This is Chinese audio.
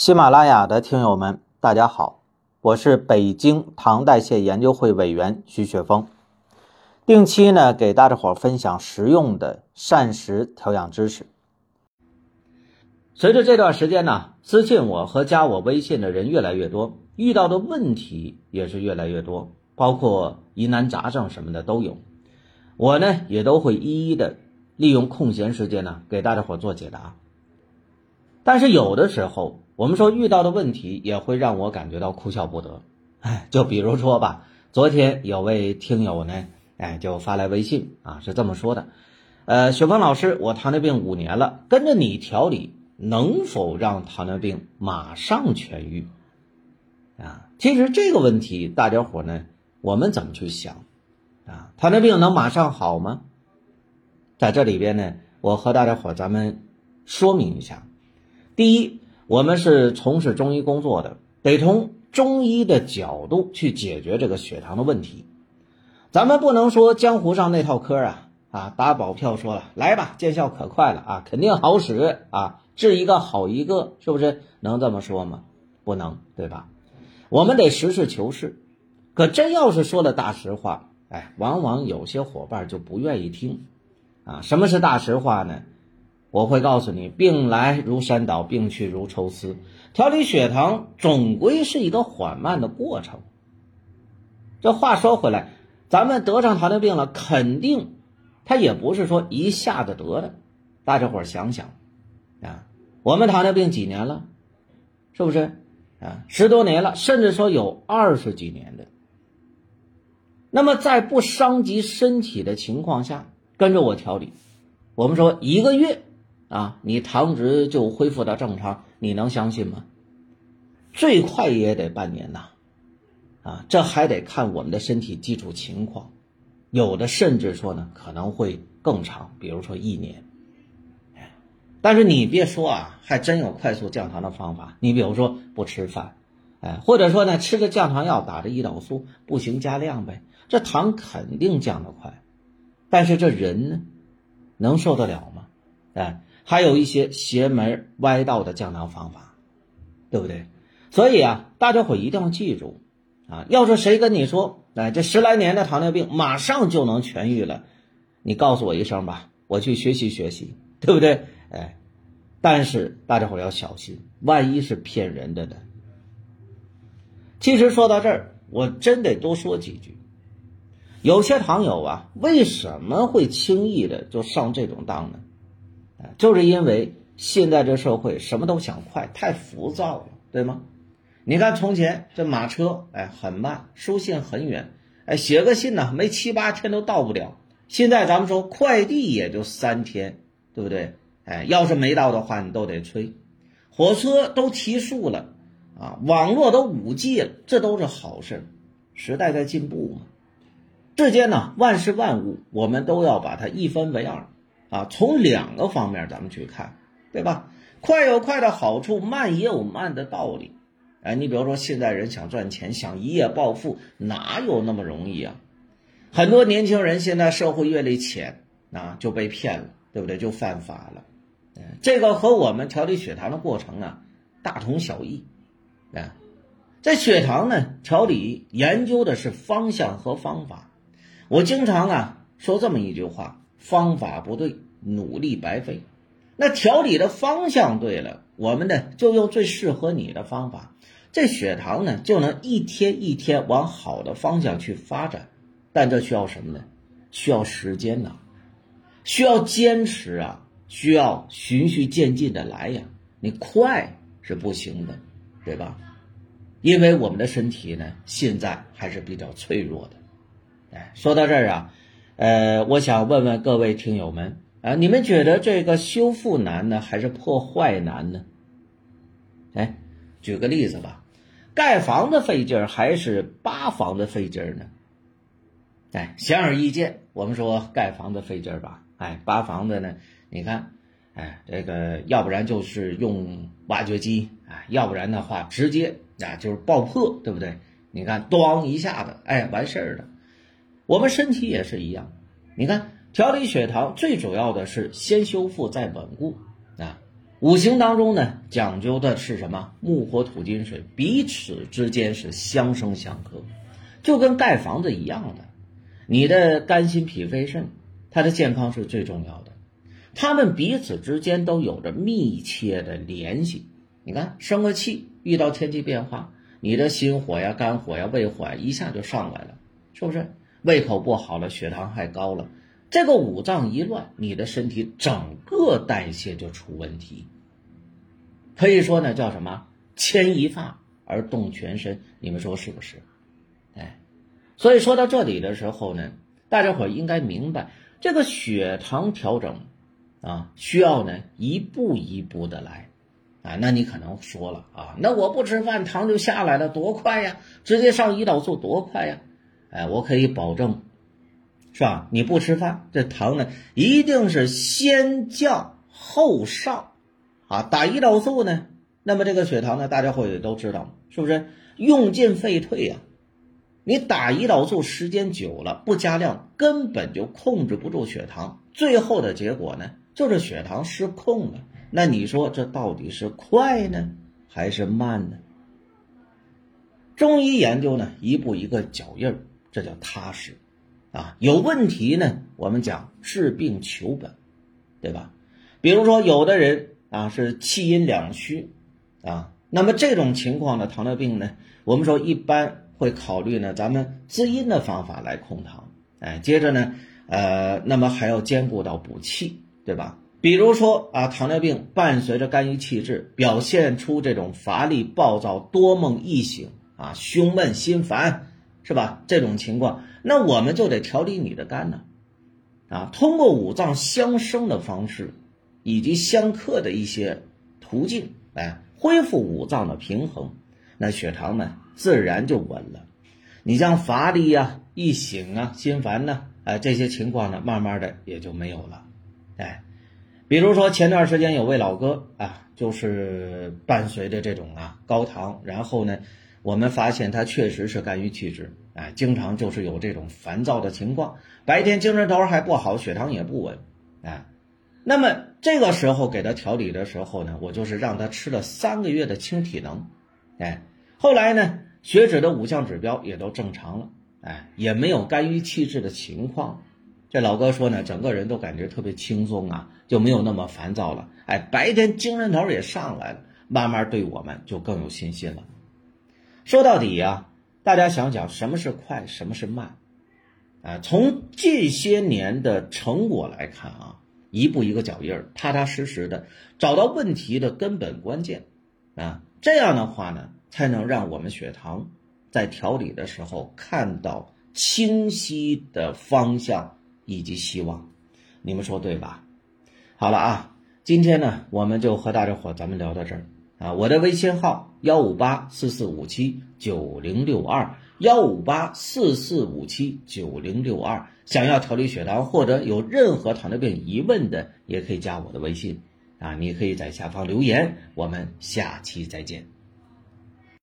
喜马拉雅的听友们，大家好，我是北京糖代谢研究会委员徐雪峰，定期呢给大家伙分享实用的膳食调养知识。随着这段时间呢，私信我和加我微信的人越来越多，遇到的问题也是越来越多，包括疑难杂症什么的都有，我呢也都会一一的利用空闲时间呢给大家伙做解答。但是有的时候，我们说遇到的问题也会让我感觉到哭笑不得。哎，就比如说吧，昨天有位听友呢，哎，就发来微信啊，是这么说的：呃，雪峰老师，我糖尿病五年了，跟着你调理，能否让糖尿病马上痊愈？啊，其实这个问题，大家伙呢，我们怎么去想？啊，糖尿病能马上好吗？在这里边呢，我和大家伙咱们说明一下。第一，我们是从事中医工作的，得从中医的角度去解决这个血糖的问题。咱们不能说江湖上那套嗑啊啊，打保票说了，来吧，见效可快了啊，肯定好使啊，治一个好一个，是不是？能这么说吗？不能，对吧？我们得实事求是。可真要是说了大实话，哎，往往有些伙伴就不愿意听啊。什么是大实话呢？我会告诉你，病来如山倒，病去如抽丝。调理血糖总归是一个缓慢的过程。这话说回来，咱们得上糖尿病了，肯定他也不是说一下子得的。大家伙想想啊，我们糖尿病几年了？是不是啊？十多年了，甚至说有二十几年的。那么在不伤及身体的情况下，跟着我调理，我们说一个月。啊，你糖值就恢复到正常，你能相信吗？最快也得半年呐，啊，这还得看我们的身体基础情况，有的甚至说呢可能会更长，比如说一年。但是你别说啊，还真有快速降糖的方法。你比如说不吃饭，哎，或者说呢吃着降糖药，打着胰岛素，不行加量呗，这糖肯定降得快。但是这人呢，能受得了吗？哎。还有一些邪门歪道的降糖方法，对不对？所以啊，大家伙一定要记住啊！要是谁跟你说，哎，这十来年的糖尿病马上就能痊愈了，你告诉我一声吧，我去学习学习，对不对？哎，但是大家伙要小心，万一是骗人的呢？其实说到这儿，我真得多说几句。有些糖友啊，为什么会轻易的就上这种当呢？就是因为现在这社会什么都想快，太浮躁了，对吗？你看从前这马车，哎，很慢，书信很远，哎，写个信呢，没七八天都到不了。现在咱们说快递也就三天，对不对？哎，要是没到的话，你都得催。火车都提速了，啊，网络都五 G 了，这都是好事。时代在进步嘛，世间呢，万事万物，我们都要把它一分为二。啊，从两个方面咱们去看，对吧？快有快的好处，慢也有慢的道理。哎，你比如说，现在人想赚钱，想一夜暴富，哪有那么容易啊？很多年轻人现在社会阅历浅，啊，就被骗了，对不对？就犯法了。这个和我们调理血糖的过程啊，大同小异。啊，在血糖呢调理研究的是方向和方法。我经常啊说这么一句话。方法不对，努力白费。那调理的方向对了，我们呢就用最适合你的方法，这血糖呢就能一天一天往好的方向去发展。但这需要什么呢？需要时间呐，需要坚持啊，需要循序渐进的来呀。你快是不行的，对吧？因为我们的身体呢现在还是比较脆弱的。哎，说到这儿啊。呃，我想问问各位听友们啊，你们觉得这个修复难呢，还是破坏难呢？哎，举个例子吧，盖房子费劲儿还是扒房子费劲儿呢？哎，显而易见，我们说盖房子费劲儿吧。哎，扒房子呢，你看，哎，这个要不然就是用挖掘机，哎，要不然的话直接啊就是爆破，对不对？你看，咣一下子，哎，完事儿了。我们身体也是一样，你看调理血糖最主要的是先修复再稳固啊。五行当中呢，讲究的是什么？木、火、土、金、水，彼此之间是相生相克，就跟盖房子一样的。你的肝、心、脾、肺、肾，它的健康是最重要的，它们彼此之间都有着密切的联系。你看，生个气，遇到天气变化，你的心火呀、肝火呀、胃火呀，一下就上来了，是不是？胃口不好了，血糖还高了。这个五脏一乱，你的身体整个代谢就出问题。可以说呢，叫什么？牵一发而动全身。你们说是不是？哎，所以说到这里的时候呢，大家伙应该明白，这个血糖调整啊，需要呢一步一步的来。啊，那你可能说了啊，那我不吃饭，糖就下来了，多快呀？直接上胰岛素多快呀？哎，我可以保证。是吧？你不吃饭，这糖呢一定是先降后上，啊，打胰岛素呢，那么这个血糖呢，大家伙也都知道，是不是用进废退呀？你打胰岛素时间久了，不加量，根本就控制不住血糖，最后的结果呢，就是血糖失控了。那你说这到底是快呢，还是慢呢？中医研究呢，一步一个脚印儿，这叫踏实。啊，有问题呢，我们讲治病求本，对吧？比如说，有的人啊是气阴两虚，啊，那么这种情况的糖尿病呢，我们说一般会考虑呢，咱们滋阴的方法来控糖，哎，接着呢，呃，那么还要兼顾到补气，对吧？比如说啊，糖尿病伴随着肝郁气滞，表现出这种乏力、暴躁、多梦易醒啊，胸闷心烦。是吧？这种情况，那我们就得调理你的肝呢，啊，通过五脏相生的方式，以及相克的一些途径，哎，恢复五脏的平衡，那血糖呢，自然就稳了。你像乏力呀、易醒啊、心烦呢，哎，这些情况呢，慢慢的也就没有了。哎，比如说前段时间有位老哥啊，就是伴随着这种啊高糖，然后呢。我们发现他确实是肝郁气滞，哎，经常就是有这种烦躁的情况，白天精神头还不好，血糖也不稳，哎，那么这个时候给他调理的时候呢，我就是让他吃了三个月的轻体能，哎，后来呢，血脂的五项指标也都正常了，哎，也没有肝郁气滞的情况，这老哥说呢，整个人都感觉特别轻松啊，就没有那么烦躁了，哎，白天精神头也上来了，慢慢对我们就更有信心了。说到底呀，大家想想什么是快，什么是慢，啊，从这些年的成果来看啊，一步一个脚印儿，踏踏实实的找到问题的根本关键，啊，这样的话呢，才能让我们血糖在调理的时候看到清晰的方向以及希望，你们说对吧？好了啊，今天呢，我们就和大家伙咱们聊到这儿。啊，我的微信号幺五八四四五七九零六二幺五八四四五七九零六二，想要调理血糖或者有任何糖尿病疑问的，也可以加我的微信。啊，你可以在下方留言，我们下期再见。